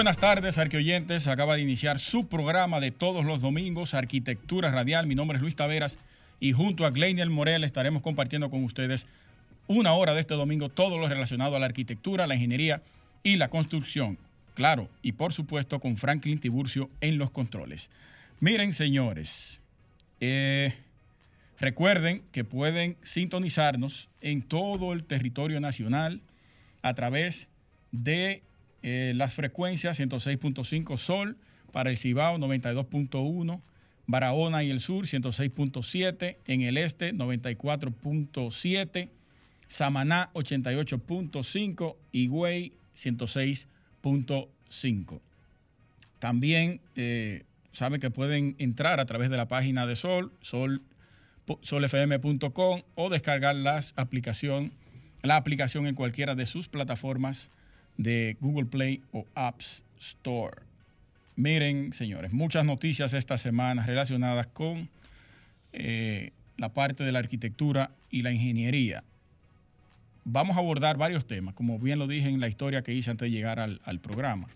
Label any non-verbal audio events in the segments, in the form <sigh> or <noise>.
Buenas tardes, arqueoyentes. Acaba de iniciar su programa de todos los domingos, Arquitectura Radial. Mi nombre es Luis Taveras y junto a Gleiniel Morel estaremos compartiendo con ustedes una hora de este domingo todo lo relacionado a la arquitectura, la ingeniería y la construcción. Claro, y por supuesto con Franklin Tiburcio en los controles. Miren, señores, eh, recuerden que pueden sintonizarnos en todo el territorio nacional a través de eh, las frecuencias 106.5 Sol para el Cibao 92.1, Barahona y el sur 106.7, en el este 94.7, Samaná 88.5 y Güey 106.5. También eh, saben que pueden entrar a través de la página de Sol, sol solfm.com o descargar aplicación, la aplicación en cualquiera de sus plataformas de Google Play o Apps Store. Miren, señores, muchas noticias esta semana relacionadas con eh, la parte de la arquitectura y la ingeniería. Vamos a abordar varios temas, como bien lo dije en la historia que hice antes de llegar al, al programa,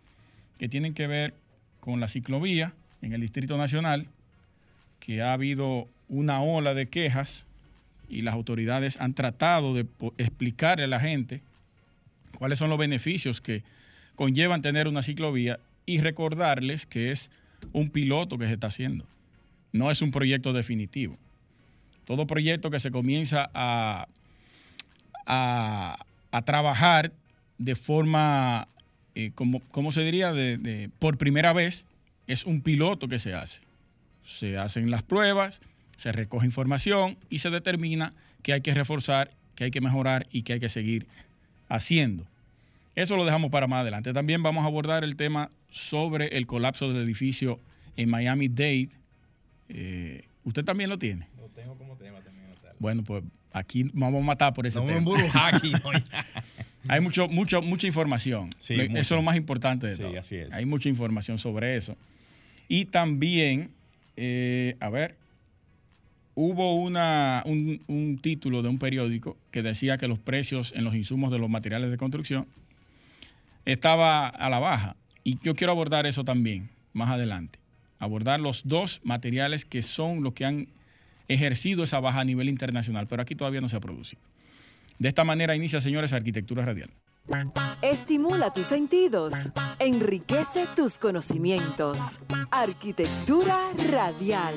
que tienen que ver con la ciclovía en el Distrito Nacional, que ha habido una ola de quejas y las autoridades han tratado de explicarle a la gente cuáles son los beneficios que conllevan tener una ciclovía y recordarles que es un piloto que se está haciendo. No es un proyecto definitivo. Todo proyecto que se comienza a, a, trabajar de forma, eh, como, ¿cómo se diría? De, por primera vez, es un piloto que se hace. Se hacen las pruebas, se recoge información y se determina que hay que reforzar, que hay que mejorar y que hay que seguir haciendo. Eso lo dejamos para más adelante. También vamos a abordar el tema sobre el colapso del edificio en Miami Dade. Eh, ¿Usted también lo tiene? Lo tengo como tema también. Bueno, pues aquí vamos a matar por ese no tema. <laughs> aquí, Hay mucho, mucho, mucha información. eso es lo más importante de sí, todo. Así es. Hay mucha información sobre eso. Y también, eh, a ver, hubo una, un, un, título de un periódico que decía que los precios en los insumos de los materiales de construcción estaba a la baja. Y yo quiero abordar eso también más adelante. Abordar los dos materiales que son los que han ejercido esa baja a nivel internacional, pero aquí todavía no se ha producido. De esta manera inicia, señores, Arquitectura Radial. Estimula tus sentidos, enriquece tus conocimientos. Arquitectura Radial.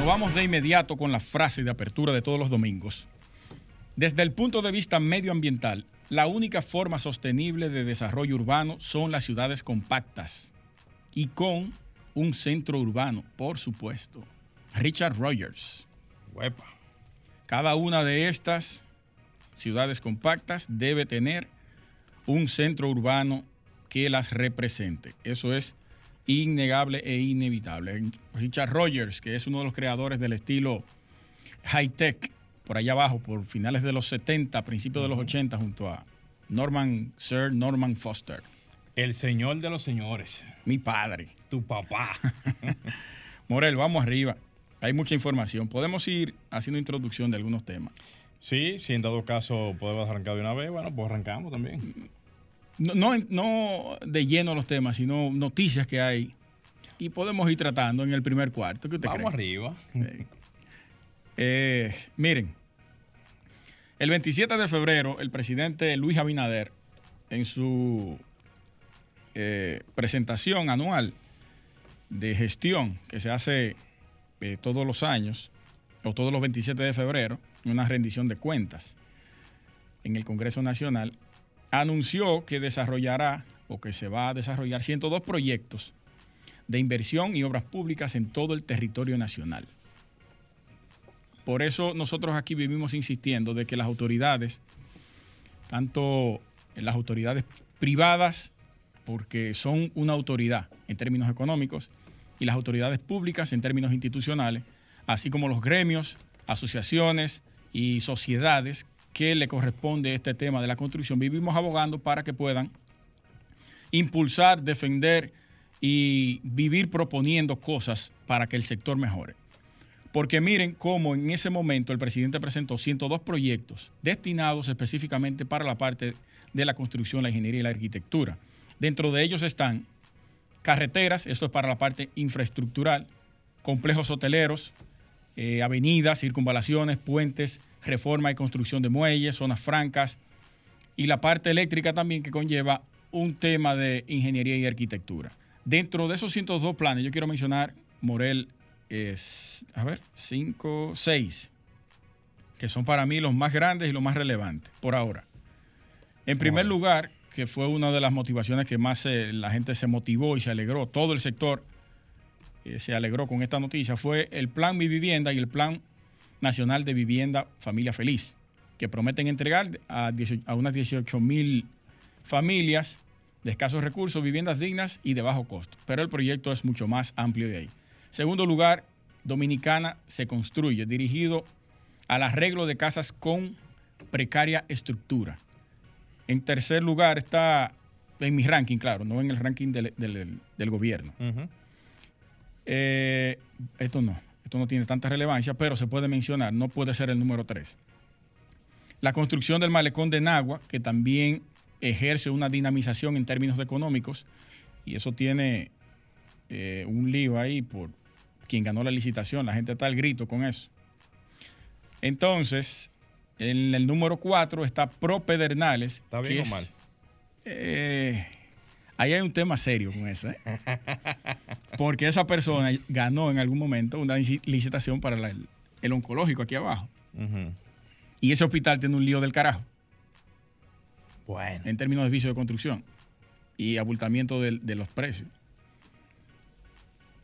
Nos vamos de inmediato con la frase de apertura de todos los domingos. Desde el punto de vista medioambiental, la única forma sostenible de desarrollo urbano son las ciudades compactas y con un centro urbano, por supuesto. Richard Rogers. Cada una de estas ciudades compactas debe tener un centro urbano que las represente. Eso es innegable e inevitable. Richard Rogers, que es uno de los creadores del estilo high-tech, por allá abajo, por finales de los 70, principios de los 80, junto a Norman, Sir Norman Foster. El señor de los señores. Mi padre. Tu papá. <laughs> Morel, vamos arriba. Hay mucha información. Podemos ir haciendo introducción de algunos temas. Sí, si en dado caso podemos arrancar de una vez, bueno, pues arrancamos también. No, no, de lleno los temas, sino noticias que hay. Y podemos ir tratando en el primer cuarto. ¿Qué usted Vamos arriba. Eh, miren, el 27 de febrero, el presidente Luis Abinader, en su eh, presentación anual de gestión que se hace eh, todos los años, o todos los 27 de febrero, una rendición de cuentas, en el Congreso Nacional, anunció que desarrollará o que se va a desarrollar 102 proyectos de inversión y obras públicas en todo el territorio nacional. Por eso nosotros aquí vivimos insistiendo de que las autoridades, tanto las autoridades privadas, porque son una autoridad en términos económicos, y las autoridades públicas en términos institucionales, así como los gremios, asociaciones y sociedades que le corresponde este tema de la construcción, vivimos abogando para que puedan impulsar, defender y vivir proponiendo cosas para que el sector mejore. Porque miren cómo en ese momento el presidente presentó 102 proyectos destinados específicamente para la parte de la construcción, la ingeniería y la arquitectura. Dentro de ellos están carreteras, esto es para la parte infraestructural, complejos hoteleros, eh, avenidas, circunvalaciones, puentes, reforma y construcción de muelles, zonas francas, y la parte eléctrica también que conlleva un tema de ingeniería y arquitectura. Dentro de esos 102 planes, yo quiero mencionar, Morel, es, a ver, 5, 6, que son para mí los más grandes y los más relevantes por ahora. En primer lugar, que fue una de las motivaciones que más la gente se motivó y se alegró, todo el sector eh, se alegró con esta noticia, fue el Plan Mi Vivienda y el Plan Nacional de Vivienda Familia Feliz, que prometen entregar a, a unas 18 mil familias de escasos recursos, viviendas dignas y de bajo costo. Pero el proyecto es mucho más amplio de ahí. Segundo lugar, Dominicana se construye, dirigido al arreglo de casas con precaria estructura. En tercer lugar está, en mi ranking, claro, no en el ranking del, gobierno. Eh, esto no, esto no tiene tanta relevancia, pero se puede mencionar, no puede ser el número tres. La construcción del malecón de Nagua, que también ejerce una dinamización en términos económicos, y eso tiene eh, un lío ahí por quien ganó la licitación, la gente está al grito con eso. Entonces, en el número 4 está Pro Pedernales. ¿Está bien o mal? Eh, ahí hay un tema serio con eso, ¿eh? <laughs> porque esa persona ganó en algún momento una licitación para el, oncológico aquí abajo. Y ese hospital tiene un lío del carajo. Bueno. En términos de vicio de construcción y abultamiento de, los precios.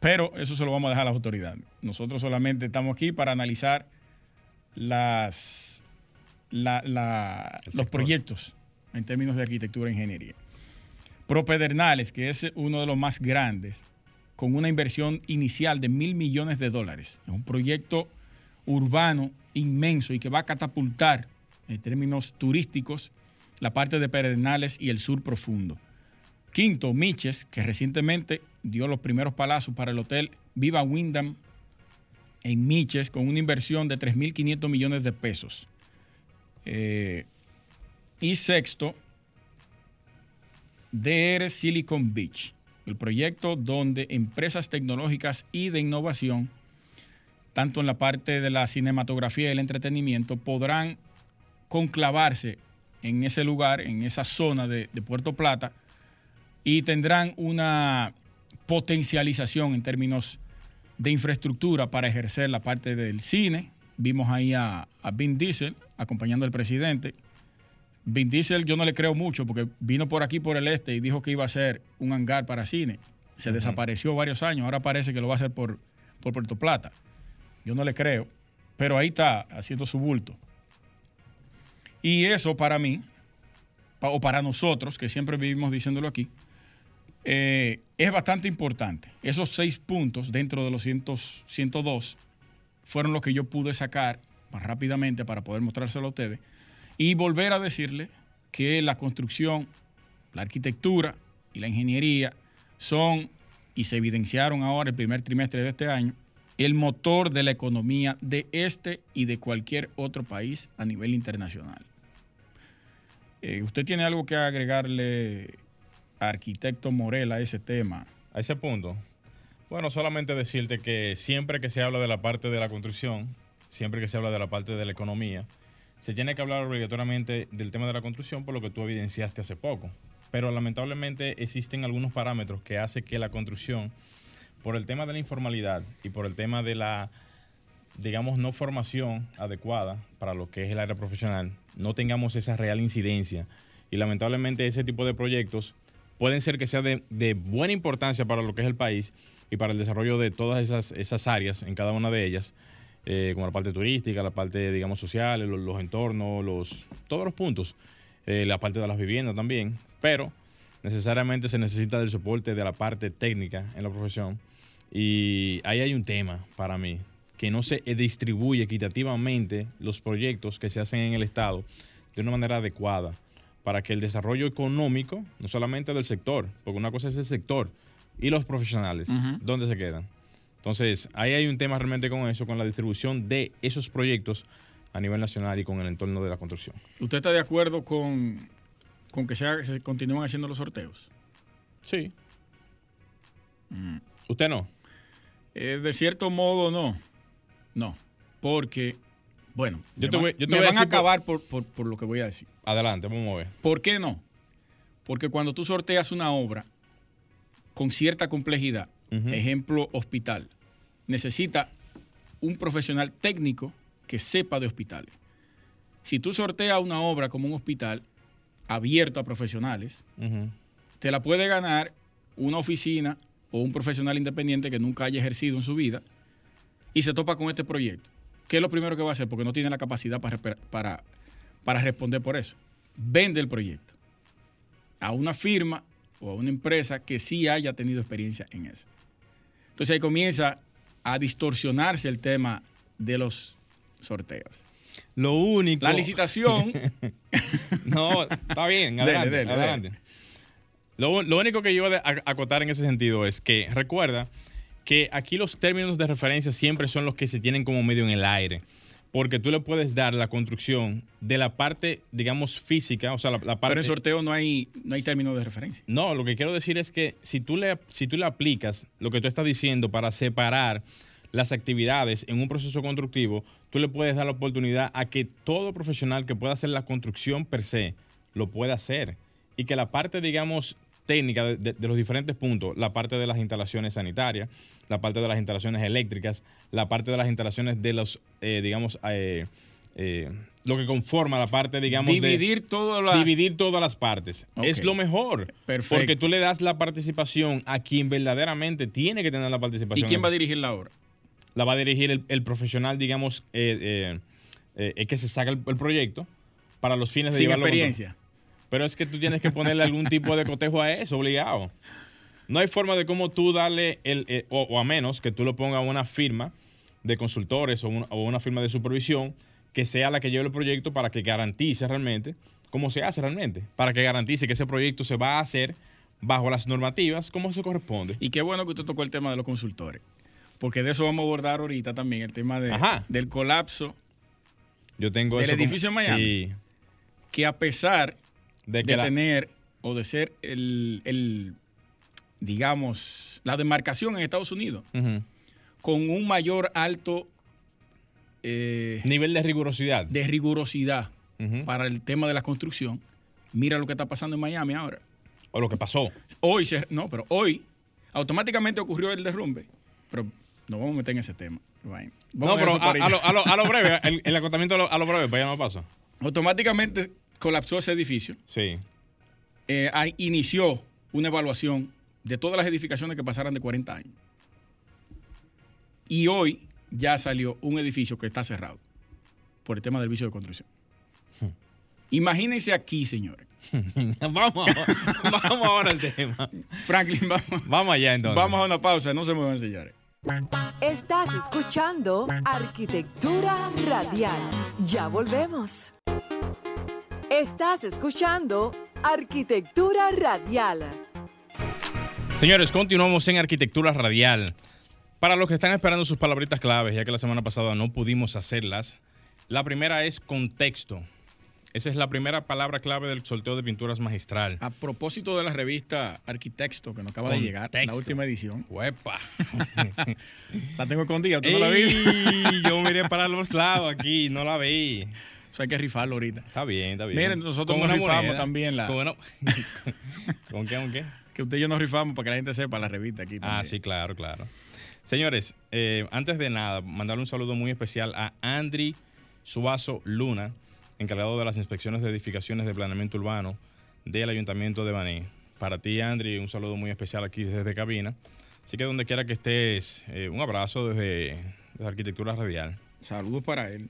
Pero eso se lo vamos a dejar a las autoridades. Nosotros solamente estamos aquí para analizar las, los proyectos en términos de arquitectura e ingeniería. Propedernales, que es uno de los más grandes, con una inversión inicial de mil millones de dólares. Es un proyecto urbano inmenso y que va a catapultar en términos turísticos la parte de Pedernales y el sur profundo. Quinto, Miches, que recientemente dio los primeros palazos para el hotel Viva Windham en Miches con una inversión de 3.500 millones de pesos. Eh, y sexto, DR Silicon Beach, el proyecto donde empresas tecnológicas y de innovación, tanto en la parte de la cinematografía y el entretenimiento, podrán conclavarse en ese lugar, en esa zona de, Puerto Plata, y tendrán una potencialización en términos de infraestructura para ejercer la parte del cine. Vimos ahí a, a Vin Diesel acompañando al presidente. Vin Diesel yo no le creo mucho porque vino por aquí por el este y dijo que iba a ser un hangar para cine. Se desapareció varios años, ahora parece que lo va a hacer por, por Puerto Plata. Yo no le creo, pero ahí está haciendo su bulto. Y eso para mí, o para nosotros, que siempre vivimos diciéndolo aquí, eh, es bastante importante. Esos seis puntos dentro de los 102 fueron los que yo pude sacar más rápidamente para poder mostrárselo a ustedes y volver a decirle que la construcción, la arquitectura y la ingeniería son, y se evidenciaron ahora el primer trimestre de este año, el motor de la economía de este y de cualquier otro país a nivel internacional. Eh, ¿Usted tiene algo que agregarle, arquitecto Morel, a ese tema? A ese punto. Bueno, solamente decirte que siempre que se habla de la parte de la construcción, siempre que se habla de la parte de la economía, se tiene que hablar obligatoriamente del tema de la construcción por lo que tú evidenciaste hace poco. Pero lamentablemente existen algunos parámetros que hacen que la construcción, por el tema de la informalidad y por el tema de la digamos, no formación adecuada para lo que es el área profesional, no tengamos esa real incidencia. Y lamentablemente ese tipo de proyectos pueden ser que sea de, buena importancia para lo que es el país y para el desarrollo de todas esas áreas, en cada una de ellas, eh, como la parte turística, la parte, digamos, social, los, los entornos, los, todos los puntos, eh, la parte de las viviendas también, pero necesariamente se necesita del soporte de la parte técnica en la profesión. Y ahí hay un tema para mí, que no se distribuye equitativamente los proyectos que se hacen en el Estado de una manera adecuada para que el desarrollo económico, no solamente del sector, porque una cosa es el sector, y los profesionales. ¿dónde se quedan? Entonces, ahí hay un tema realmente con eso, con la distribución de esos proyectos a nivel nacional y con el entorno de la construcción. ¿Usted está de acuerdo con, con que se, haga- se continúen haciendo los sorteos? Sí. Mm. ¿Usted no? Eh, de cierto modo, no. No. Porque, bueno, Yo me, te van- voy- yo te me voy a van acabar por, por- por lo que voy a decir. Adelante, vamos a ver. ¿Por qué no? Porque cuando tú sorteas una obra con cierta complejidad, ejemplo, hospital, necesita un profesional técnico que sepa de hospitales. Si tú sorteas una obra como un hospital abierto a profesionales, te la puede ganar una oficina o un profesional independiente que nunca haya ejercido en su vida y se topa con este proyecto. ¿Qué es lo primero que va a hacer? Porque no tiene la capacidad para, para, para responder por eso. Vende el proyecto a una firma o a una empresa que sí haya tenido experiencia en eso. Entonces ahí comienza a distorsionarse el tema de los sorteos. Lo único. La licitación <laughs> No, está bien, Dele, adelante. dele, adelante. Lo, lo único que yo a a acotar en ese sentido es que recuerda que aquí los términos de referencia siempre son los que se tienen como medio en el aire. Porque tú le puedes dar la construcción de la parte, digamos, física, o sea, la, la parte. Pero en sorteo no hay, no hay término de referencia. No, lo que quiero decir es que si tú, le, si tú le aplicas lo que tú estás diciendo para separar las actividades en un proceso constructivo, tú le puedes dar la oportunidad a que todo profesional que pueda hacer la construcción per se lo pueda hacer. Y que la parte, digamos, técnica de, de- de los diferentes puntos, la parte de las instalaciones sanitarias, la parte de las instalaciones eléctricas, la parte de las instalaciones de los, eh, digamos, eh, eh, lo que conforma la parte, digamos, de- Dividir todas las... dividir todas las partes. Es lo mejor. Perfecto. Porque tú le das la participación a quien verdaderamente tiene que tener la ¿Y participación. quién va a dirigir la obra? La va a dirigir el, el profesional, digamos, eh, eh, eh, que se saca el, el proyecto para los fines de Sin llevarlo experiencia. Pero es que tú tienes que ponerle algún tipo de cotejo a eso, obligado. No hay forma de cómo tú darle, el, eh, o, o a menos que tú lo pongas a una firma de consultores o, un- o una firma de supervisión que sea la que lleve el proyecto para que garantice realmente cómo se hace realmente, para que garantice que ese proyecto se va a hacer bajo las normativas como se corresponde. Y qué bueno que usted tocó el tema de los consultores. Porque de eso vamos a abordar ahorita también, el tema de- del colapso, Yo tengo ¿Del eso como- edificio en Miami? Sí, que a pesar de de, que la- tener o de ser el, el, digamos, la demarcación en Estados Unidos, con un mayor alto eh, nivel de rigurosidad. de rigurosidad para el tema de la construcción, mira lo que está pasando en Miami ahora. O lo que pasó. Hoy, se, no, pero hoy automáticamente ocurrió el derrumbe. Pero no vamos a meter en ese tema. Vamos No, a pero a, lo, a lo- a lo <laughs> breve, el, el acotamiento a lo, a lo breve, para allá no pasa. Automáticamente colapsó ese edificio. Sí. Eh, ahí inició una evaluación de todas las edificaciones que pasaran de 40 años. Y hoy ya salió un edificio que está cerrado por el tema del vicio de construcción. Imagínense aquí, señores. <laughs> vamos, vamos ahora al tema. Franklin, vamos, Vamos allá entonces. vamos a una pausa, no se me van a enseñar. Estás escuchando Arquitectura Radial. Ya volvemos. Estás escuchando Arquitectura Radial. Señores, continuamos en Arquitectura Radial. Para los que están esperando sus palabritas claves, ya que la semana pasada no pudimos hacerlas, la primera es contexto. Esa es la primera palabra clave del sorteo de pinturas magistral. A propósito de la revista Arquitexto, que nos acaba de llegar, la última edición, ¡Huepa! <laughs> la tengo escondida, ¿tú no la vi? Yo miré para los lados aquí, no la vi. Hay que rifarlo ahorita. Está bien, está bien. Miren, nosotros nos rifamos moneda. también la- Con, una- <laughs> ¿Con qué, con qué? Que usted y yo nos rifamos para que la gente sepa la revista aquí. Ah, sí, claro, claro. Señores, eh, antes de nada, mandarle un saludo muy especial a Andri Suazo Luna, encargado de las inspecciones de edificaciones de planeamiento urbano del Ayuntamiento de Baní. Para ti, Andri, un saludo muy especial aquí desde cabina. Así que donde quiera que estés, eh, un abrazo desde, desde Arquitectura Radial. Saludos para él.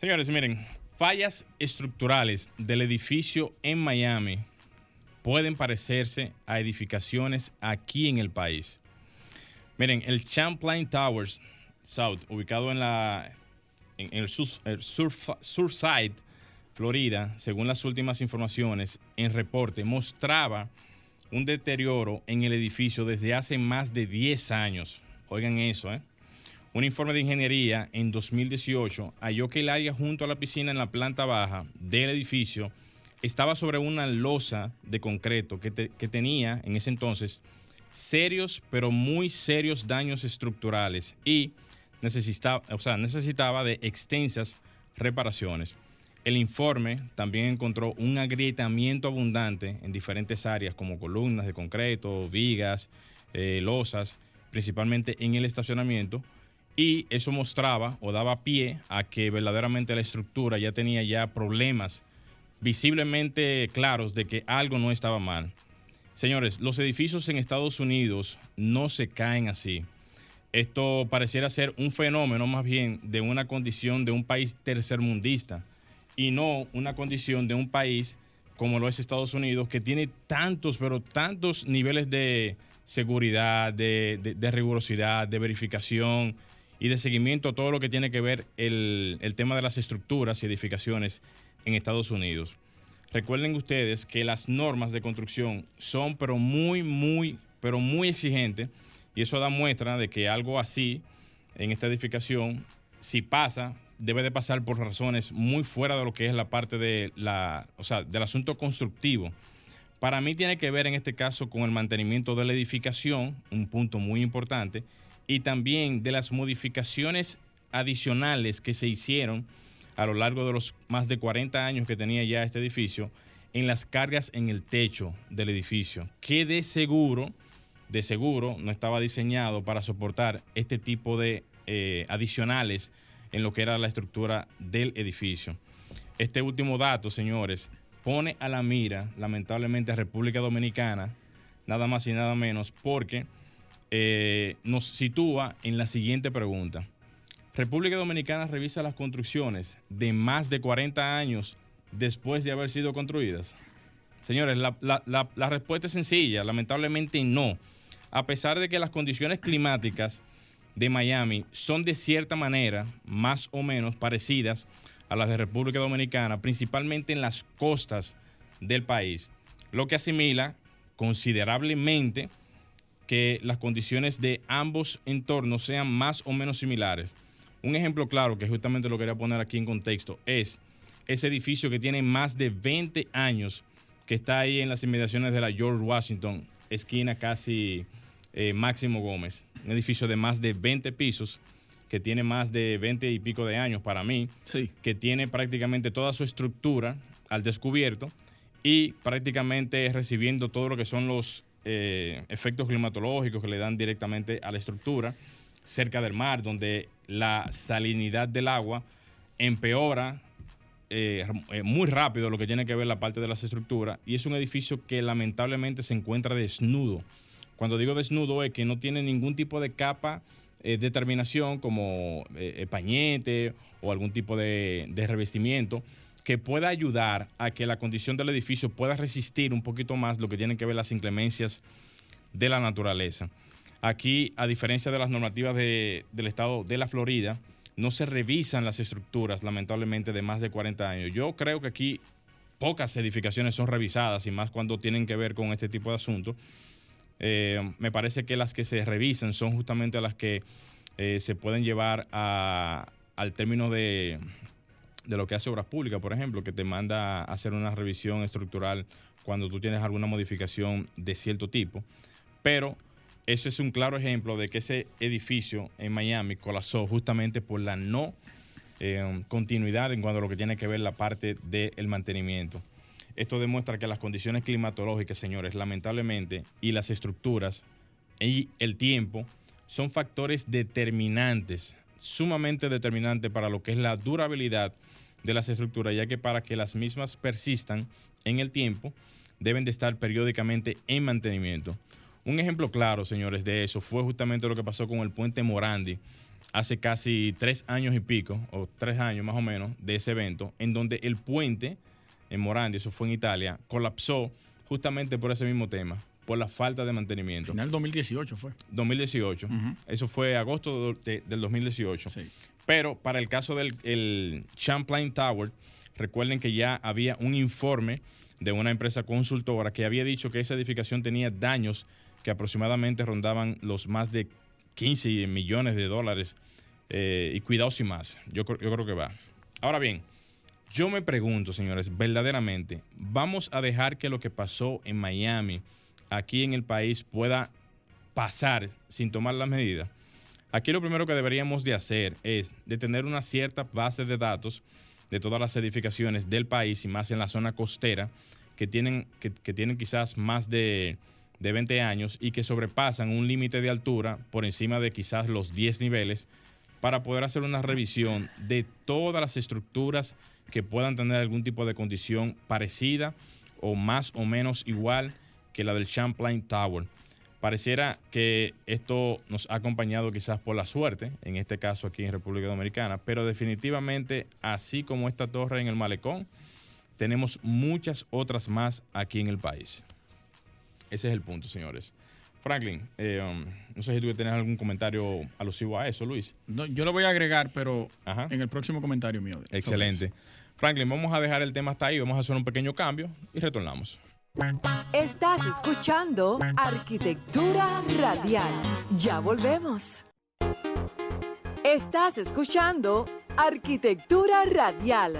Señores, miren, fallas estructurales del edificio en Miami pueden parecerse a edificaciones aquí en el país. Miren, el Champlain Towers South, ubicado en, la, en el, sur, Surside, Florida, según las últimas informaciones en reporte, mostraba un deterioro en el edificio desde hace más de 10 años. Oigan eso, ¿eh? Un informe de ingeniería en 2018 halló que el área junto a la piscina en la planta baja del edificio estaba sobre una losa de concreto que, tenía en ese entonces serios, pero muy serios daños estructurales y necesitaba, o sea, necesitaba de extensas reparaciones. El informe también encontró un agrietamiento abundante en diferentes áreas como columnas de concreto, vigas, eh, losas, principalmente en el estacionamiento, y eso mostraba o daba pie a que verdaderamente la estructura ya tenía ya problemas visiblemente claros de que algo no estaba mal. Señores, los edificios en Estados Unidos no se caen así. Esto pareciera ser un fenómeno más bien de una condición de un país tercermundista y no una condición de un país como lo es Estados Unidos, que tiene tantos, pero tantos niveles de seguridad, de, rigurosidad, de verificación y de seguimiento a todo lo que tiene que ver el, el tema de las estructuras y edificaciones en Estados Unidos. Recuerden ustedes que las normas de construcción son pero muy, muy, pero muy exigentes y eso da muestra de que algo así en esta edificación, si pasa, debe de pasar por razones muy fuera de lo que es la parte de la, o sea, del asunto constructivo. Para mí tiene que ver en este caso con el mantenimiento de la edificación, un punto muy importante, y también de las modificaciones adicionales que se hicieron a lo largo de los más de 40 años que tenía ya este edificio en las cargas en el techo del edificio, que de seguro, de seguro no estaba diseñado para soportar este tipo de eh, adicionales en lo que era la estructura del edificio. Este último dato, señores, pone a la mira, lamentablemente, a República Dominicana, nada más y nada menos, porque eh, nos sitúa en la siguiente pregunta. República Dominicana revisa las construcciones de más de 40 años después de haber sido construidas? Señores, la, respuesta es sencilla, lamentablemente no. A pesar de que las condiciones climáticas de Miami son de cierta manera más o menos parecidas a las de República Dominicana, principalmente en las costas del país, lo que asimila considerablemente que las condiciones de ambos entornos sean más o menos similares. Un ejemplo claro, que justamente lo quería poner aquí en contexto, es ese edificio que tiene más de 20 años, que está ahí en las inmediaciones de la George Washington, esquina casi eh, Máximo Gómez. Un edificio de más de 20 pisos, que tiene más de 20 y pico de años para mí, sí. que tiene prácticamente toda su estructura al descubierto y prácticamente recibiendo todo lo que son los eh, efectos climatológicos que le dan directamente a la estructura cerca del mar, donde la salinidad del agua empeora eh, eh, muy rápido lo que tiene que ver la parte de las estructuras y es un edificio que lamentablemente se encuentra desnudo. Cuando digo desnudo es que no tiene ningún tipo de capa eh, de terminación como pañete o algún tipo de, de revestimiento que pueda ayudar a que la condición del edificio pueda resistir un poquito más lo que tiene que ver las inclemencias de la naturaleza. Aquí, a diferencia de las normativas del estado de la Florida, no se revisan las estructuras, lamentablemente, de más de 40 años. Yo creo que aquí pocas edificaciones son revisadas, y más cuando tienen que ver con este tipo de asuntos. Eh, me parece que las que se revisan son justamente las que eh, se pueden llevar al término de, de lo que hace Obras Públicas, por ejemplo, que te manda a hacer una revisión estructural cuando tú tienes alguna modificación de cierto tipo. Pero eso es un claro ejemplo de que ese edificio en Miami colapsó justamente por la no eh, continuidad en cuanto a lo que tiene que ver la parte del mantenimiento. Esto demuestra que las condiciones climatológicas, señores, lamentablemente, y las estructuras y el tiempo son factores determinantes, sumamente determinantes para lo que es la durabilidad de las estructuras, ya que para que las mismas persistan en el tiempo, deben de estar periódicamente en mantenimiento. Un ejemplo claro, señores, de eso fue justamente lo que pasó con el puente Morandi hace casi tres años y pico, o tres años más o menos, de ese evento, en donde el puente en Morandi, eso fue en Italia, colapsó justamente por ese mismo tema, por la falta de mantenimiento. Final 2018 fue. 2018. Eso fue agosto del 2018. Pero para el caso del el Champlain Tower, recuerden que ya había un informe de una empresa consultora que había dicho que esa edificación tenía daños que aproximadamente rondaban los más de 15 millones de dólares. Eh, y cuidados y más. Yo, yo creo que va. Ahora bien, yo me pregunto, señores, verdaderamente, ¿vamos a dejar que lo que pasó en Miami, aquí en el país, pueda pasar sin tomar las medidas? Aquí lo primero que deberíamos de hacer es de tener una cierta base de datos de todas las edificaciones del país y más en la zona costera que tienen, que, tienen quizás más de, de 20 años y que sobrepasan un límite de altura por encima de quizás los 10 niveles para poder hacer una revisión de todas las estructuras que puedan tener algún tipo de condición parecida o más o menos igual que la del Champlain Tower. Pareciera que esto nos ha acompañado quizás por la suerte, en este caso aquí en República Dominicana, pero definitivamente, así como esta torre en el malecón, tenemos muchas otras más aquí en el país. Ese es el punto, señores. Franklin, eh, um, no sé si tú tienes algún comentario alusivo a eso, Luis. yo lo voy a agregar, pero en el próximo comentario mío. Excelente. Franklin, vamos a dejar el tema hasta ahí, vamos a hacer un pequeño cambio y retornamos. Estás escuchando Arquitectura Radial. Ya volvemos. Estás escuchando Arquitectura Radial.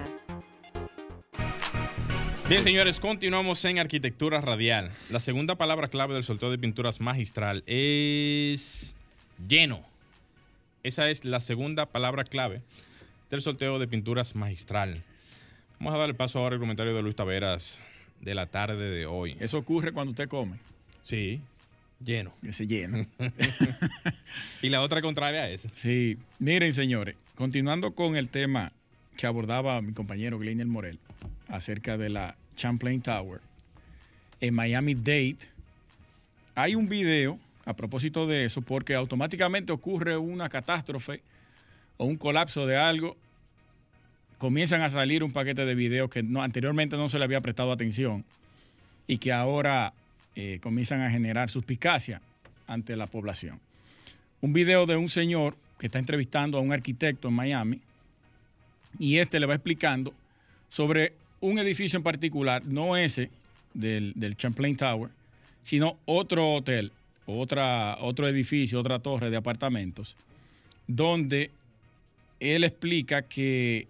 Bien, señores, continuamos en Arquitectura Radial. La segunda palabra clave del sorteo de pinturas magistral es lleno. Esa es la segunda palabra clave del sorteo de pinturas magistral. Vamos a darle paso ahora al comentario de Luis Taveras de la tarde de hoy. Eso ocurre cuando usted come. Sí, lleno. Ese lleno. <laughs> y la otra contraria a esa. Sí, miren señores, continuando con el tema que abordaba mi compañero Glenn Morel acerca de la Champlain Tower en Miami Dade, hay un video a propósito de eso porque automáticamente ocurre una catástrofe o un colapso de algo comienzan a salir un paquete de videos que anteriormente no se le había prestado atención y que ahora eh, comienzan a generar suspicacia ante la población. Un video de un señor que está entrevistando a un arquitecto en Miami y este le va explicando sobre un edificio en particular, no ese del, del Champlain Tower, sino otro hotel, otra, otro edificio, otra torre de apartamentos, donde él explica que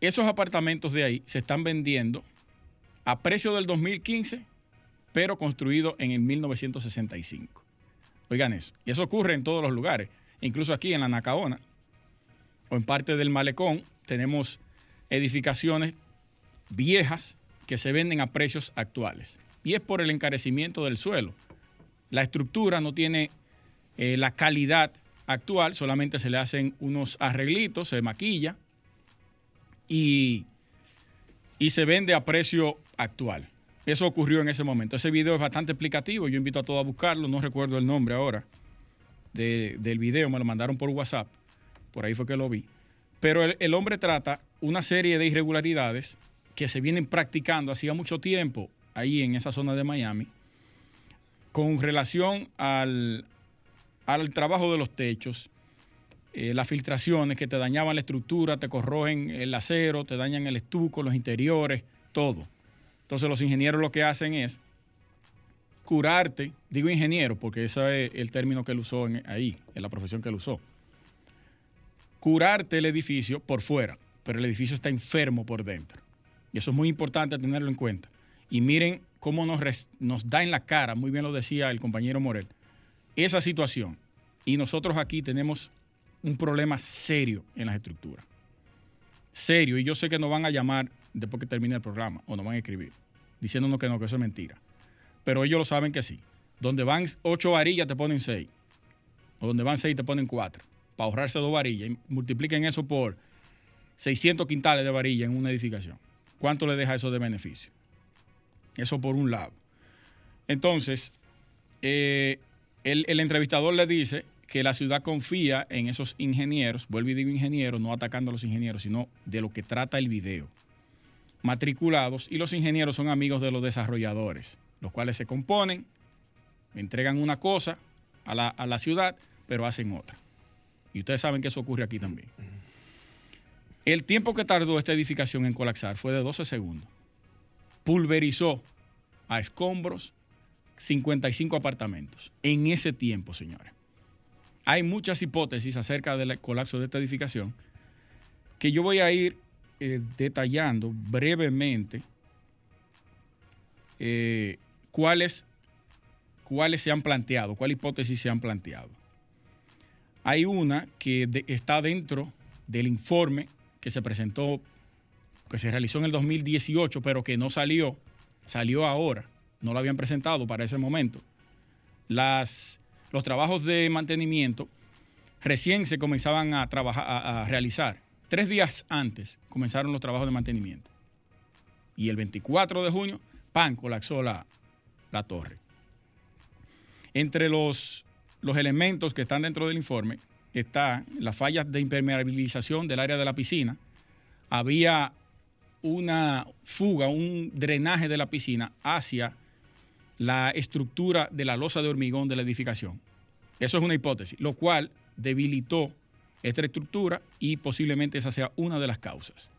esos apartamentos de ahí se están vendiendo a precio del 2015, pero construidos en el 1965. Oigan eso. Y eso ocurre en todos los lugares. Incluso aquí en la Nacaona o en parte del Malecón tenemos edificaciones viejas que se venden a precios actuales. Y es por el encarecimiento del suelo. La estructura no tiene eh, la calidad actual, solamente se le hacen unos arreglitos, se maquilla y, se vende a precio actual. Eso ocurrió en ese momento. Ese video es bastante explicativo. Yo invito a todos a buscarlo. No recuerdo el nombre ahora del video. Me lo mandaron por WhatsApp. Por ahí fue que lo vi. Pero el, hombre trata una serie de irregularidades que se vienen practicando hacía mucho tiempo ahí en esa zona de Miami con relación al, al trabajo de los techos, eh, las filtraciones que te dañaban la estructura, te corroen el acero, te dañan el estuco, los interiores, todo. Entonces los ingenieros lo que hacen es curarte, digo ingeniero porque ese es el término que él usó ahí, en la profesión que él usó. Curarte el edificio por fuera, pero el edificio está enfermo por dentro. Y eso es muy importante tenerlo en cuenta. Y miren cómo nos, nos da en la cara, muy bien lo decía el compañero Morel, esa situación. Y nosotros aquí tenemos un problema serio en las estructuras. Serio. Y yo sé que nos van a llamar después que termine el programa o nos van a escribir diciéndonos que no, que eso es mentira. Pero ellos lo saben que sí. Donde van ocho varillas te ponen seis. o donde van seis te ponen cuatro, para ahorrarse dos varillas. Y multipliquen eso por 600 quintales de varilla en una edificación. ¿Cuánto le deja eso de beneficio? Eso por un lado. Entonces, eh, el, el entrevistador le dice que la ciudad confía en esos ingenieros, vuelvo y digo ingenieros, no atacando a los ingenieros, sino de lo que trata el video, matriculados, y los ingenieros son amigos de los desarrolladores, los cuales se componen, entregan una cosa a la, a la ciudad, pero hacen otra. Y ustedes saben que eso ocurre aquí también. El tiempo que tardó esta edificación en colapsar fue de 12 segundos. Pulverizó a escombros 55 apartamentos en ese tiempo, señores. Hay muchas hipótesis acerca del colapso de esta edificación que yo voy a ir eh, detallando brevemente eh, cuáles, cuáles se han planteado, cuáles hipótesis se han planteado. Hay una que está dentro del informe que se presentó, que se realizó en el 2018, pero que no salió, salió ahora, no lo habían presentado para ese momento. Las, los trabajos de mantenimiento recién se comenzaban a, trabajar, a, realizar. Tres días antes comenzaron los trabajos de mantenimiento. Y el 24 de junio, ¡pam!, colapsó la, la torre. Entre los, los elementos que están dentro del informe está las fallas de impermeabilización del área de la piscina. Había una fuga, un drenaje de la piscina hacia la estructura de la losa de hormigón de la edificación. Eso es una hipótesis, lo cual debilitó esta estructura y posiblemente esa sea una de las causas.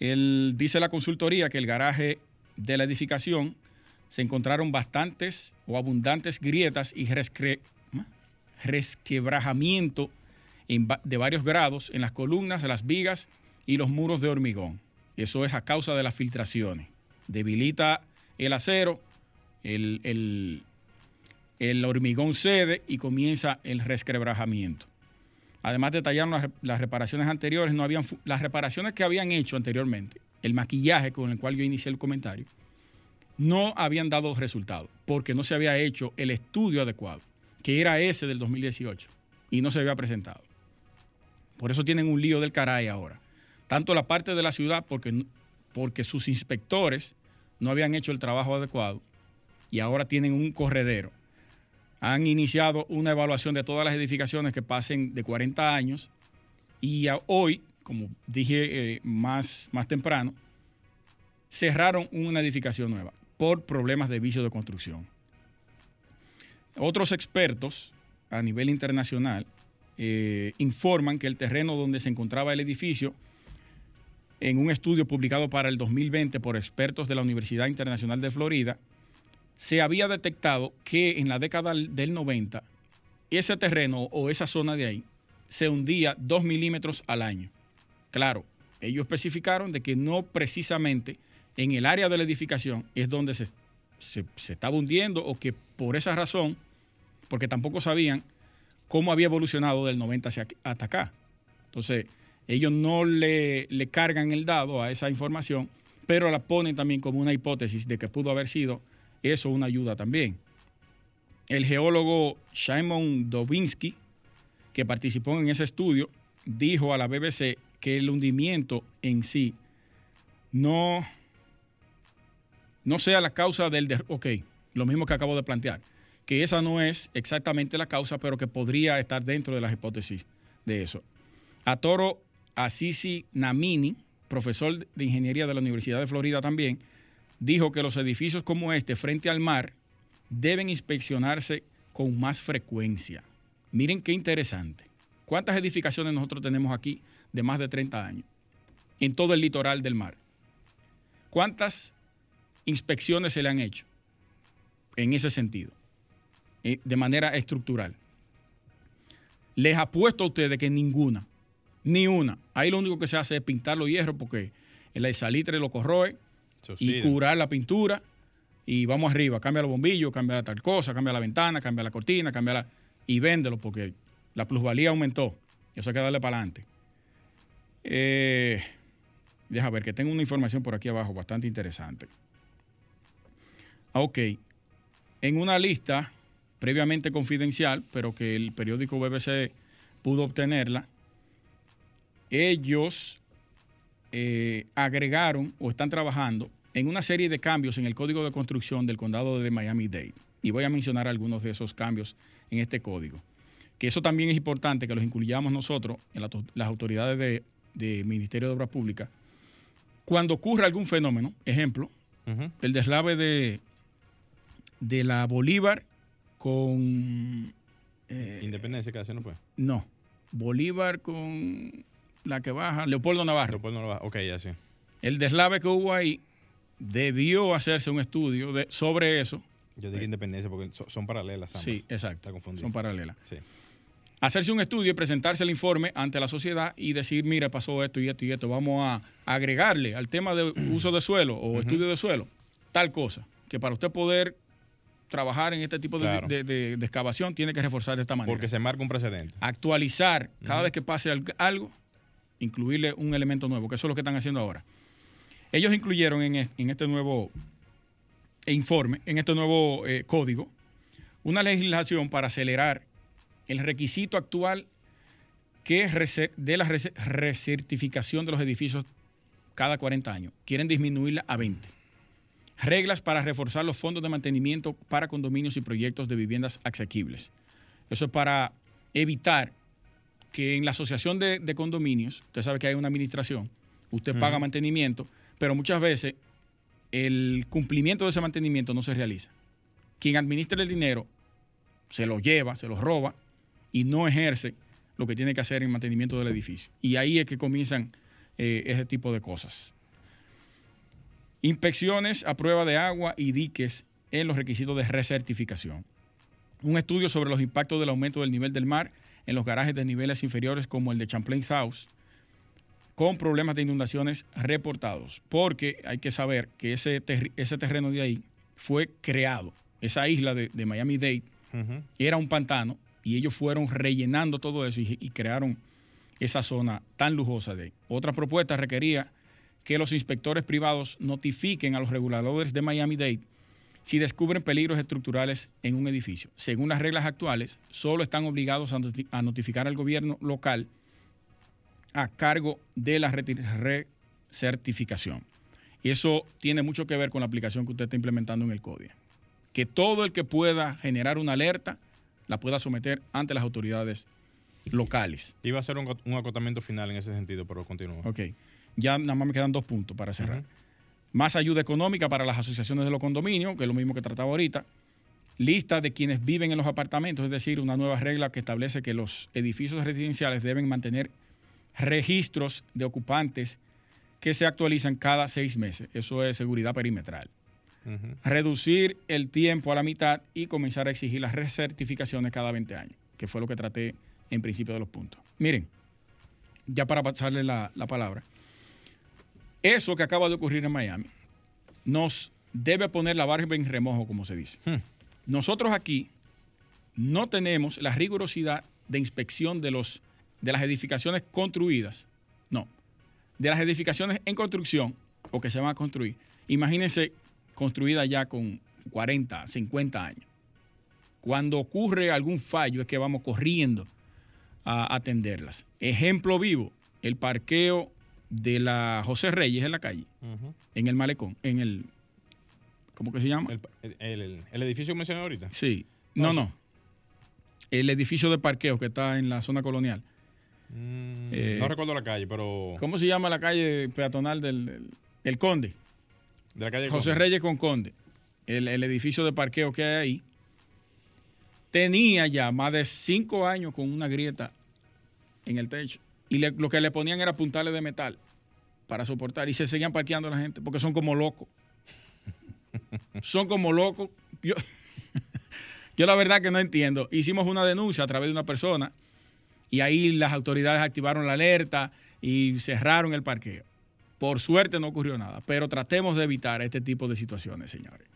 El- dice la consultoría que el garaje de la edificación se encontraron bastantes o abundantes grietas y resquebrajamiento de varios grados en las columnas, las vigas y los muros de hormigón. Eso es a causa de las filtraciones. Debilita el acero, el, el- hormigón cede y comienza el resquebrajamiento. Además detallaron las, las reparaciones anteriores, no habían las reparaciones que habían hecho anteriormente, el maquillaje con el cual yo inicié el comentario, no habían dado resultado, porque no se había hecho el estudio adecuado, que era ese del 2018, y no se había presentado. Por eso tienen un lío del caray ahora. Tanto la parte de la ciudad, porque, porque sus inspectores no habían hecho el trabajo adecuado, y ahora tienen un corredero. Han iniciado una evaluación de todas las edificaciones que pasen de 40 años, y hoy, como dije eh, más, más temprano, cerraron una edificación nueva por problemas de vicio de construcción. Otros expertos a nivel internacional eh, informan que el terreno donde se encontraba el edificio, en un estudio publicado para el 2020 por expertos de la Universidad Internacional de Florida, se había detectado que en la década del 90 ese terreno o esa zona de ahí se hundía 2 milímetros al año. Claro, ellos especificaron de que no precisamente en el área de la edificación es donde se, se, estaba hundiendo o que por esa razón, porque tampoco sabían cómo había evolucionado del 90 hacia aquí- hasta acá. Entonces, ellos no le, le cargan el dado a esa información, pero la ponen también como una hipótesis de que pudo haber sido eso una ayuda también. El geólogo Simon Dobinsky, que participó en ese estudio, dijo a la BBC que el hundimiento en sí no, no sea la causa del... ok, lo mismo que acabo de plantear, que esa no es exactamente la causa, pero que podría estar dentro de las hipótesis de eso. Atoro Assisi Namini, profesor de ingeniería de la Universidad de Florida también, dijo que los edificios como este frente al mar deben inspeccionarse con más frecuencia. Miren qué interesante. ¿Cuántas edificaciones nosotros tenemos aquí de más de 30 años? En todo el litoral del mar. ¿Cuántas inspecciones se le han hecho en ese sentido? Eh, De manera estructural. Les apuesto a ustedes que ninguna, ni una. Ahí lo único que se hace es pintar los hierros porque el salitre lo corroe y curar la pintura y vamos arriba, cambia los bombillos, cambia tal cosa, cambia la ventana, cambia la cortina, cambia la... y véndelo porque la plusvalía aumentó. Eso hay que darle para adelante. Eh, deja ver que tengo una información por aquí abajo bastante interesante. Ah, Ok. En una lista previamente confidencial, pero que el periódico BBC pudo obtenerla, ellos eh, agregaron o están trabajando en una serie de cambios en el código de construcción del condado de Miami-Dade. Y voy a mencionar algunos de esos cambios en este código. Que eso también es importante que los incluyamos nosotros, en las autoridades del de Ministerio de Obras Públicas. Cuando ocurre algún fenómeno, ejemplo, el deslave de, de la Bolívar con... Eh, Independencia, que hace no fue. No, Bolívar con la que baja, Leopoldo Navarro. Leopoldo Navarro, ok, ya sí. El deslave que hubo ahí debió hacerse un estudio de, sobre eso. Yo digo independencia porque son, paralelas. Sí, exacto. Son paralelas. Sí. Hacerse un estudio y presentarse el informe ante la sociedad y decir, mira, pasó esto y esto y esto. Vamos a agregarle al tema de <clears throat> uso de suelo o estudio de suelo tal cosa. Que para usted poder trabajar en este tipo de, excavación tiene que reforzar de esta manera. Porque se marca un precedente. Actualizar cada vez que pase algo, incluirle un elemento nuevo, que eso es lo que están haciendo ahora. Ellos incluyeron en, este nuevo informe, en este nuevo eh, código, una legislación para acelerar el requisito actual que es de la recertificación de los edificios cada 40 años. Quieren disminuirla a 20. Reglas para reforzar los fondos de mantenimiento para condominios y proyectos de viviendas asequibles. Eso es para evitar que en la asociación de, condominios, usted sabe que hay una administración, usted paga mantenimiento, pero muchas veces el cumplimiento de ese mantenimiento no se realiza. Quien administra el dinero se lo lleva, se lo roba y no ejerce lo que tiene que hacer en mantenimiento del edificio. Y ahí es que comienzan eh, ese tipo de cosas. Inspecciones a prueba de agua y diques en los requisitos de recertificación. Un estudio sobre los impactos del aumento del nivel del mar en los garajes de niveles inferiores como el de Champlain House con problemas de inundaciones reportados, porque hay que saber que ese, ese terreno de ahí fue creado, esa isla de, Miami-Dade era un pantano y ellos fueron rellenando todo eso y, crearon esa zona tan lujosa de ahí. Otra propuesta requería que los inspectores privados notifiquen a los reguladores de Miami-Dade si descubren peligros estructurales en un edificio. Según las reglas actuales, solo están obligados a notificar al gobierno local a cargo de la recertificación. Y eso tiene mucho que ver con la aplicación que usted está implementando en el código. Que todo el que pueda generar una alerta la pueda someter ante las autoridades locales. Iba a hacer un, acotamiento final en ese sentido, pero continúa. Ok. Ya nada más me quedan dos puntos para cerrar. Más ayuda económica para las asociaciones de los condominios, que es lo mismo que trataba ahorita. Lista de quienes viven en los apartamentos, es decir, una nueva regla que establece que los edificios residenciales deben mantener registros de ocupantes que se actualizan cada seis meses. Eso es seguridad perimetral. Reducir el tiempo a la mitad y comenzar a exigir las recertificaciones cada 20 años, que fue lo que traté en principio de los puntos. Miren, ya para pasarle la, palabra, eso que acaba de ocurrir en Miami nos debe poner la barba en remojo, como se dice. Hmm. Nosotros aquí no tenemos la rigurosidad de inspección de los de las edificaciones construidas, no, de las edificaciones en construcción o que se van a construir. Imagínense construida ya con 40, 50 años. Cuando ocurre algún fallo es que vamos corriendo a atenderlas. Ejemplo vivo, el parqueo de la José Reyes en la calle, en el malecón, en el, ¿cómo que se llama? El, edificio que mencioné ahorita. Sí, no, no. El edificio de parqueo que está en la zona colonial. Mm, eh, no recuerdo la calle, pero. ¿Cómo se llama la calle peatonal del el Conde? De la calle José Reyes con Conde. El, edificio de parqueo que hay ahí. Tenía ya más de cinco años con una grieta en el techo. Y lo que le ponían era puntales de metal para soportar. Y se seguían parqueando la gente porque son como locos. <laughs> son como locos. Yo, <laughs> yo la verdad que no entiendo. Hicimos una denuncia a través de una persona y ahí las autoridades activaron la alerta y cerraron el parqueo. Por suerte no ocurrió nada, pero tratemos de evitar este tipo de situaciones, señores.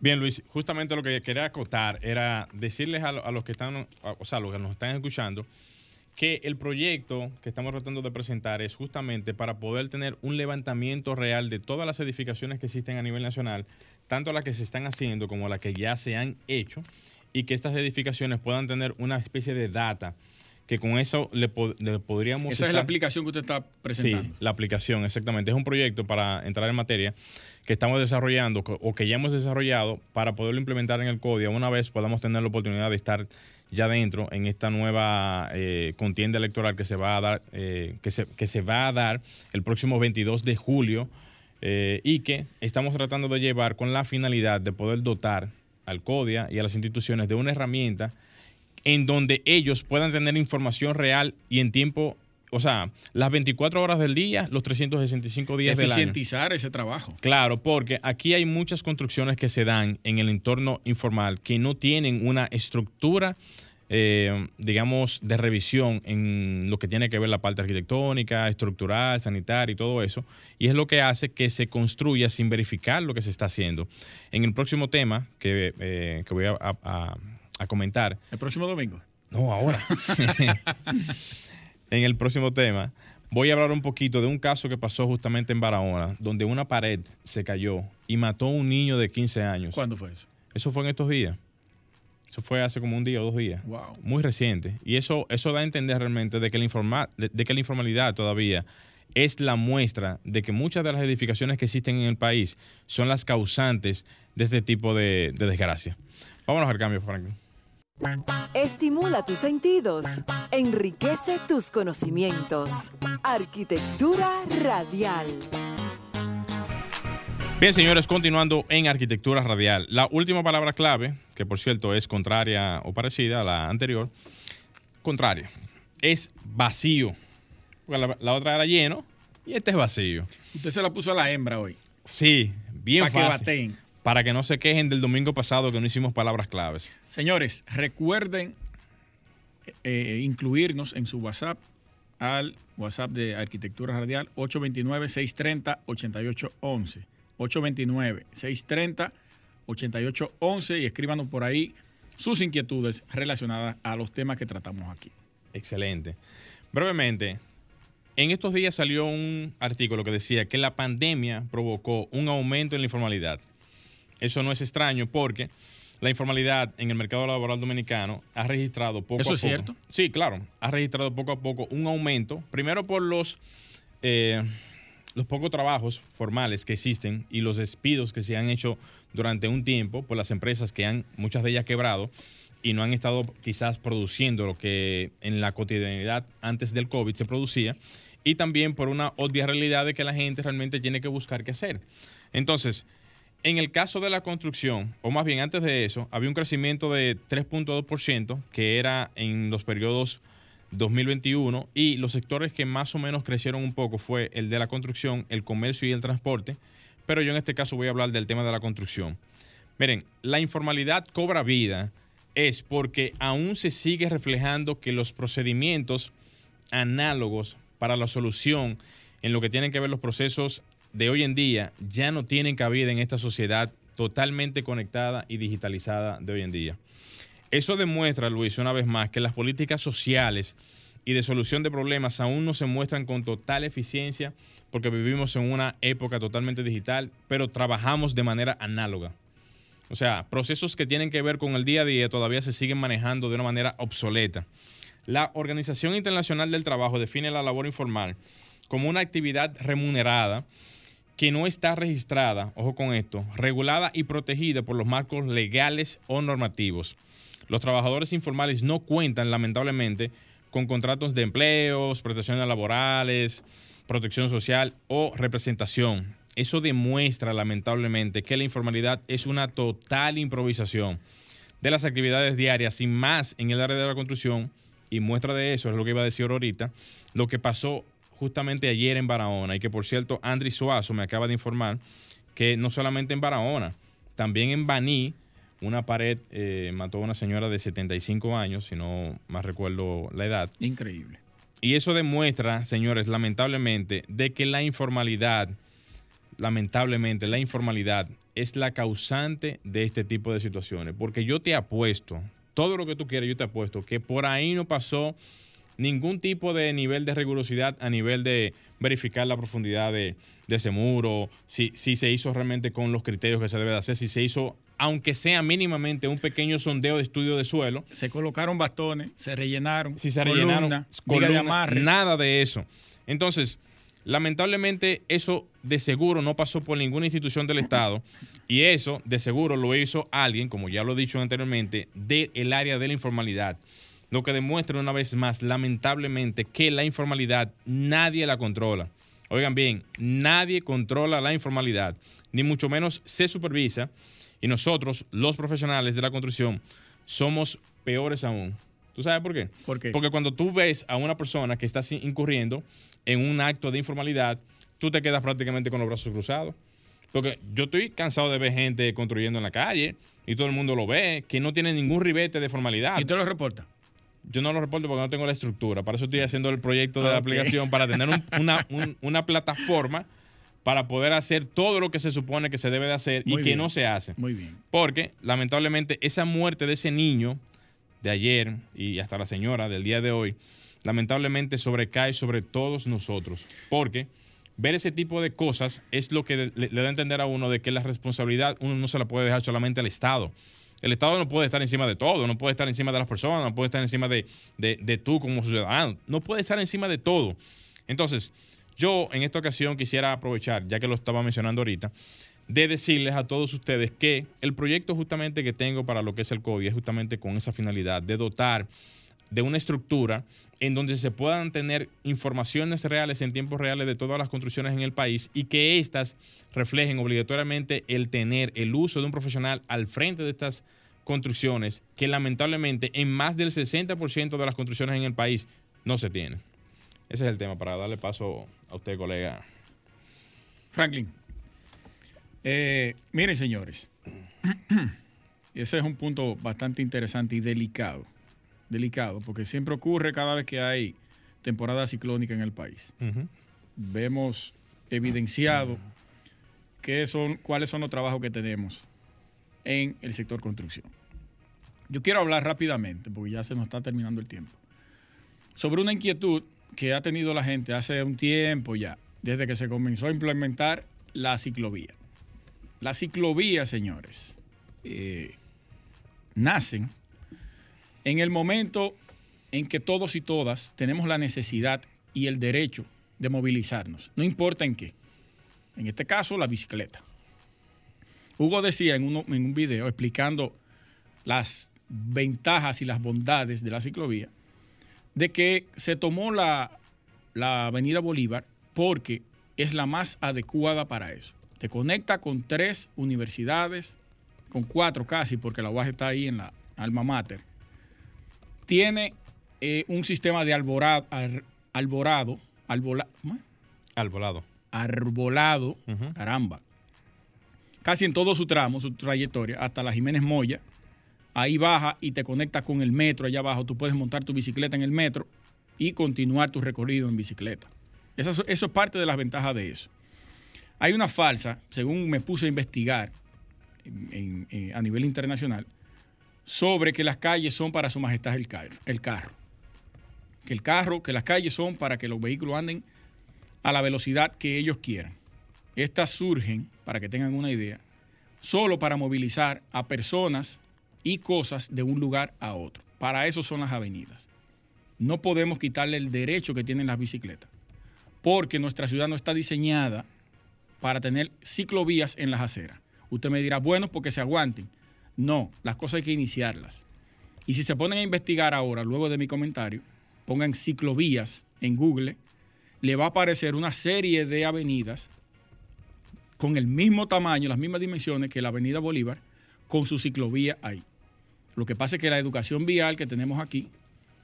Bien, Luis, justamente lo que quería acotar era decirles a, los que están, o sea, a los que nos están escuchando, que el proyecto que estamos tratando de presentar es justamente para poder tener un levantamiento real de todas las edificaciones que existen a nivel nacional, tanto las que se están haciendo como las que ya se han hecho, y que estas edificaciones puedan tener una especie de data que con eso le, podríamos... Esa es la aplicación que usted está presentando. Sí, la aplicación, exactamente. Es un proyecto para entrar en materia que estamos desarrollando o que ya hemos desarrollado para poderlo implementar en el código una vez podamos tener la oportunidad de estar ya dentro en esta nueva eh, contienda electoral que se va a dar eh, que, se, que se va a dar el próximo 22 de julio eh, y que estamos tratando de llevar con la finalidad de poder dotar al CODIA y a las instituciones de una herramienta en donde ellos puedan tener información real y en tiempo o sea, las 24 horas del día, los 365 días del año. Eficientizar ese trabajo. Claro, porque aquí hay muchas construcciones que se dan en el entorno informal que no tienen una estructura, eh, digamos, de revisión en lo que tiene que ver la parte arquitectónica, estructural, sanitaria y todo eso. Y es lo que hace que se construya sin verificar lo que se está haciendo. En el próximo tema que, eh, voy a comentar. ¿El próximo domingo? No, ahora. <laughs> <laughs> en el próximo tema, voy a hablar un poquito de un caso que pasó justamente en Barahona, donde una pared se cayó y mató a un niño de 15 años. ¿Cuándo fue eso? Eso fue en estos días. Eso fue hace como un día o dos días. Wow. Muy reciente. Y eso, eso da a entender realmente de que, la de, que la informalidad todavía es la muestra de que muchas de las edificaciones que existen en el país son las causantes de este tipo de, de desgracia. Vámonos al cambio, Franklin. Estimula tus sentidos, enriquece tus conocimientos. Arquitectura radial. Bien, señores, continuando en arquitectura radial. La última palabra clave, que por cierto es contraria o parecida a la anterior, contraria, es vacío. La, la otra era lleno y este es vacío. Usted se la puso a la hembra hoy. Sí, bien Para fácil para que no se quejen del domingo pasado que no hicimos palabras claves. Señores, recuerden eh, incluirnos en su WhatsApp al WhatsApp de Arquitectura Radial 829-630-8811. 829-630-8811 y escríbanos por ahí sus inquietudes relacionadas a los temas que tratamos aquí. Excelente. Brevemente, en estos días salió un artículo que decía que la pandemia provocó un aumento en la informalidad. Eso no es extraño porque la informalidad en el mercado laboral dominicano ha registrado poco a poco. ¿Eso es cierto? Sí, claro. Ha registrado poco a poco un aumento. Primero por los, eh, los pocos trabajos formales que existen y los despidos que se han hecho durante un tiempo por las empresas que han, muchas de ellas quebrado y no han estado quizás produciendo lo que en la cotidianidad antes del COVID se producía. Y también por una obvia realidad de que la gente realmente tiene que buscar qué hacer. Entonces, en el caso de la construcción, o más bien antes de eso, había un crecimiento de 3.2%, que era en los periodos 2021, y los sectores que más o menos crecieron un poco fue el de la construcción, el comercio y el transporte, pero yo en este caso voy a hablar del tema de la construcción. Miren, la informalidad cobra vida es porque aún se sigue reflejando que los procedimientos análogos para la solución en lo que tienen que ver los procesos de hoy en día ya no tienen cabida en esta sociedad totalmente conectada y digitalizada de hoy en día. Eso demuestra, Luis, una vez más, que las políticas sociales y de solución de problemas aún no se muestran con total eficiencia porque vivimos en una época totalmente digital, pero trabajamos de manera análoga. O sea, procesos que tienen que ver con el día a día todavía se siguen manejando de una manera obsoleta. La Organización Internacional del Trabajo define la labor informal como una actividad remunerada que no está registrada, ojo con esto, regulada y protegida por los marcos legales o normativos. Los trabajadores informales no cuentan, lamentablemente, con contratos de empleos, protecciones laborales, protección social o representación. Eso demuestra, lamentablemente, que la informalidad es una total improvisación de las actividades diarias, sin más en el área de la construcción. Y muestra de eso es lo que iba a decir ahorita, lo que pasó justamente ayer en Barahona y que por cierto Andri Suazo me acaba de informar que no solamente en Barahona, también en Baní, una pared eh, mató a una señora de 75 años, si no más recuerdo la edad. Increíble. Y eso demuestra, señores, lamentablemente, de que la informalidad, lamentablemente, la informalidad es la causante de este tipo de situaciones. Porque yo te apuesto, todo lo que tú quieras, yo te apuesto, que por ahí no pasó ningún tipo de nivel de rigurosidad a nivel de verificar la profundidad de, de ese muro, si, si se hizo realmente con los criterios que se debe de hacer, si se hizo aunque sea mínimamente un pequeño sondeo de estudio de suelo. Se colocaron bastones, se rellenaron. Si se rellenaron, columna, de amarre. nada de eso. Entonces, lamentablemente eso de seguro no pasó por ninguna institución del Estado y eso de seguro lo hizo alguien, como ya lo he dicho anteriormente, del área de la informalidad. Lo que demuestra una vez más, lamentablemente, que la informalidad nadie la controla. Oigan bien, nadie controla la informalidad, ni mucho menos se supervisa. Y nosotros, los profesionales de la construcción, somos peores aún. ¿Tú sabes por qué? ¿Por qué? Porque cuando tú ves a una persona que está incurriendo en un acto de informalidad, tú te quedas prácticamente con los brazos cruzados. Porque yo estoy cansado de ver gente construyendo en la calle y todo el mundo lo ve, que no tiene ningún ribete de formalidad. ¿Y usted lo reporta? Yo no lo reporto porque no tengo la estructura. Para eso estoy haciendo el proyecto de la Ah, aplicación, para tener un- una, un- una plataforma para poder hacer todo lo que se supone que se debe de hacer Muy y que no se hace. Muy bien. Porque, lamentablemente, esa muerte de ese niño de ayer y hasta la señora del día de hoy, lamentablemente sobrecae sobre todos nosotros. Porque ver ese tipo de cosas es lo que le, le da a entender a uno de que la responsabilidad uno no se la puede dejar solamente al Estado. El Estado no puede estar encima de todo, no puede estar encima de las personas, no puede estar encima de, de- tú como ciudadano, no puede estar encima de todo. Entonces, yo en esta ocasión quisiera aprovechar, ya que lo estaba mencionando ahorita, de decirles a todos ustedes que el proyecto justamente que tengo para lo que es el COVID es justamente con esa finalidad de dotar de una estructura en donde se puedan tener informaciones reales en tiempos reales de todas las construcciones en el país y que éstas reflejen obligatoriamente el tener el uso de un profesional al frente de estas construcciones que lamentablemente en más del 60% de las construcciones en el país no se tienen. Ese es el tema para darle paso a usted, colega. Franklin. Eh, miren, señores. <clears throat> Ese es un punto bastante interesante y delicado. Delicado, porque siempre ocurre cada vez que hay temporada ciclónica en el país. Vemos evidenciado qué son, cuáles son los trabajos que tenemos en el sector construcción. Yo quiero hablar rápidamente, porque ya se nos está terminando el tiempo, sobre una inquietud que ha tenido la gente hace un tiempo ya, desde que se comenzó a implementar la ciclovía. Las ciclovías, señores, eh, nacen en el momento en que todos y todas tenemos la necesidad y el derecho de movilizarnos, no importa en qué. En este caso, la bicicleta. Hugo decía en, un video explicando las ventajas y las bondades de la ciclovía, de que se tomó la, la Avenida Bolívar porque es la más adecuada para eso. Te conecta con tres universidades, con cuatro casi, porque la UAS está ahí en la alma mater. Tiene eh, un sistema de alborado, ar- alborado, arbolado, Ujú. caramba, casi en todo su tramo, su trayectoria, hasta la Jiménez Moya. Ahí baja y te conecta con el metro allá abajo. Tú puedes montar tu bicicleta en el metro y continuar tu recorrido en bicicleta. Eso, es- eso es parte de las ventajas de eso. Hay una falsa, según me puse a investigar en- en- en- a nivel internacional, sobre que las calles son para su majestad el carro, el carro. Que el carro, que las calles son para que los vehículos anden a la velocidad que ellos quieran. Estas surgen, para que tengan una idea, solo para movilizar a personas y cosas de un lugar a otro. Para eso son las avenidas. No podemos quitarle el derecho que tienen las bicicletas, porque nuestra ciudad no está diseñada para tener ciclovías en las aceras. Usted me dirá, bueno, porque se aguanten. No, las cosas hay que iniciarlas. Y si se ponen a investigar ahora, luego de mi comentario, pongan ciclovías en Google, le va a aparecer una serie de avenidas con el mismo tamaño, las mismas dimensiones que la Avenida Bolívar, con su ciclovía ahí. Lo que pasa es que la educación vial que tenemos aquí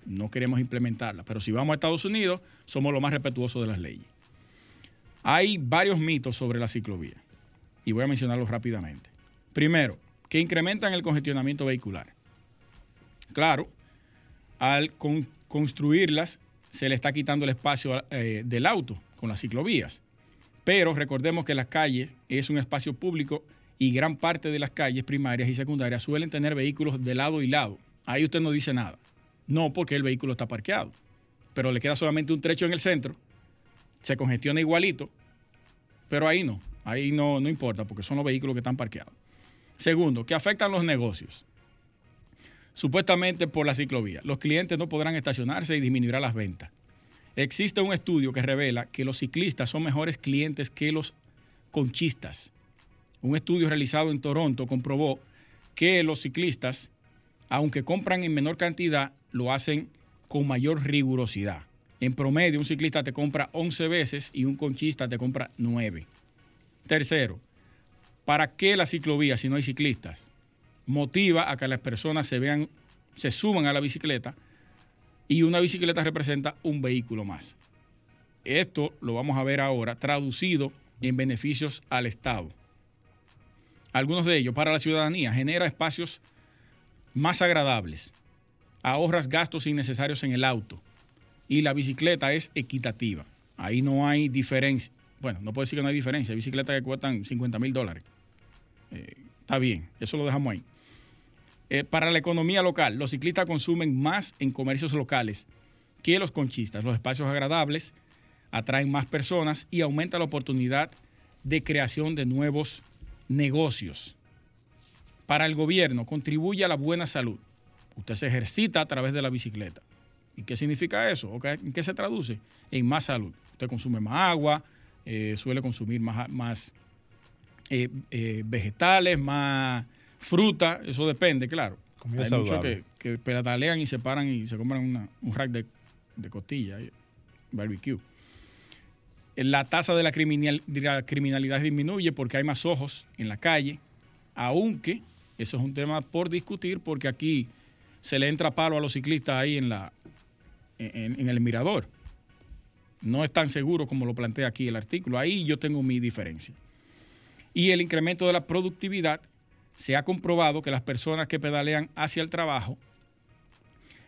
no queremos implementarla, pero si vamos a Estados Unidos, somos los más respetuosos de las leyes. Hay varios mitos sobre la ciclovía y voy a mencionarlos rápidamente. Primero, que incrementan el congestionamiento vehicular. Claro, al con- construirlas se le está quitando el espacio eh, del auto con las ciclovías. Pero recordemos que las calles es un espacio público y gran parte de las calles primarias y secundarias suelen tener vehículos de lado y lado. Ahí usted no dice nada. No porque el vehículo está parqueado. pero le queda solamente un trecho en el centro, se congestiona igualito, pero ahí no, ahí no, no importa porque son los vehículos que están parqueados. Segundo, que afectan los negocios. Supuestamente por la ciclovía. Los clientes no podrán estacionarse y disminuirá las ventas. Existe un estudio que revela que los ciclistas son mejores clientes que los conchistas. Un estudio realizado en Toronto comprobó que los ciclistas, aunque compran en menor cantidad, lo hacen con mayor rigurosidad. En promedio, un ciclista te compra 11 veces y un conchista te compra 9. Tercero, ¿para qué la ciclovía si no hay ciclistas? Motiva a que las personas se vean, se suban a la bicicleta y una bicicleta representa un vehículo más. Esto lo vamos a ver ahora traducido en beneficios al Estado. Algunos de ellos para la ciudadanía genera espacios más agradables, ahorras gastos innecesarios en el auto y la bicicleta es equitativa. Ahí no hay diferencia. Bueno, no puedo decir que no hay diferencia. Hay bicicletas que cuestan 50 mil dólares. Eh, está bien, eso lo dejamos ahí. Eh, para la economía local, los ciclistas consumen más en comercios locales que los conchistas. Los espacios agradables atraen más personas y aumenta la oportunidad de creación de nuevos negocios. Para el gobierno, contribuye a la buena salud. Usted se ejercita a través de la bicicleta. ¿Y qué significa eso? ¿En qué se traduce? En más salud. Usted consume más agua, eh, suele consumir más, más eh, vegetales, más Fruta, eso depende, claro. Hay muchos que, que pedalean y se paran y se compran un rack de, de costilla, barbecue. La tasa de la, criminalidad disminuye porque hay más ojos en la calle, aunque eso es un tema por discutir porque aquí se le entra palo a los ciclistas ahí en, la, en el mirador. No es tan seguro como lo plantea aquí el artículo. Ahí yo tengo mi diferencia. Y el incremento de la productividad se ha comprobado que las personas que pedalean hacia el trabajo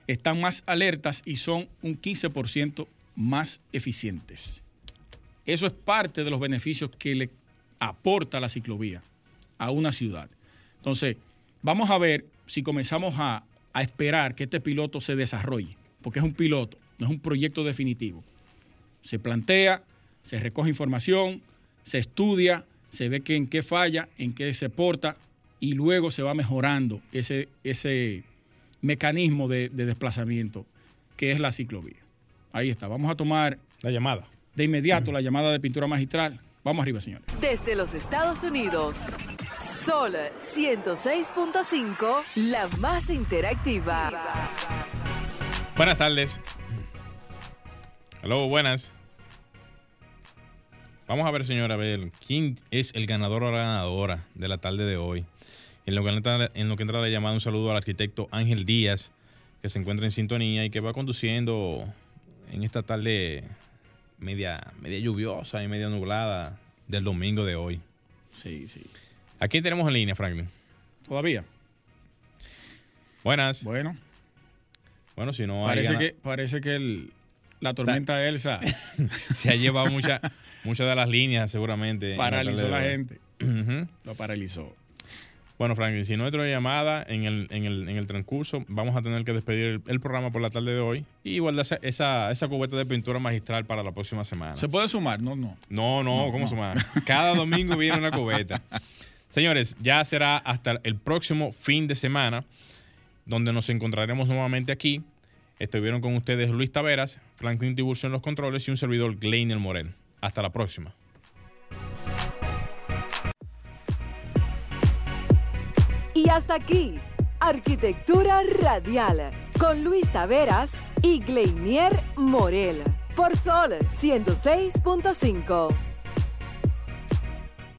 están más alertas y son un 15% más eficientes. Eso es parte de los beneficios que le aporta la ciclovía a una ciudad. Entonces, vamos a ver si comenzamos a, a esperar que este piloto se desarrolle, porque es un piloto, no es un proyecto definitivo. Se plantea, se recoge información, se estudia, se ve que en qué falla, en qué se porta, y luego se va mejorando ese, ese mecanismo de, desplazamiento que es la ciclovía. Ahí está, vamos a tomar... La llamada. De inmediato la llamada de pintura magistral. Vamos arriba, señores. Desde los Estados Unidos, Sol 106.5, la más interactiva. Buenas tardes. Hola, buenas. Vamos a ver, señora, a ver quién es el ganador o la ganadora de la tarde de hoy. En lo, que entra, en lo que entra la llamada, un saludo al arquitecto Ángel Díaz, que se encuentra en sintonía y que va conduciendo en esta tarde media, media lluviosa y media nublada del domingo de hoy. Sí, sí. ¿A quién tenemos en línea, Franklin? Todavía. Buenas. Bueno. Bueno, si no parece que Parece que la tormenta Elsa <laughs> se ha llevado muchas muchas de las líneas, seguramente. Paralizó la, la gente. Lo paralizó. Bueno, Franklin, si no hay otra llamada en el, en, el, en el transcurso, vamos a tener que despedir el, programa por la tarde de hoy y guardar esa, esa, cubeta de pintura magistral para la próxima semana. ¿Se puede sumar? No, no. No, no, ¿cómo sumar? Cada domingo viene una cubeta. <laughs> Señores, ya será hasta el próximo fin de semana donde nos encontraremos nuevamente aquí. Estuvieron con ustedes Luis Taveras, Franklin Tiburcio en los controles y un servidor Gleiner Morel. Hasta la próxima. Y hasta aquí, Arquitectura Radial, con Luis Taveras y Gleinier Morel, por Sol 106.5.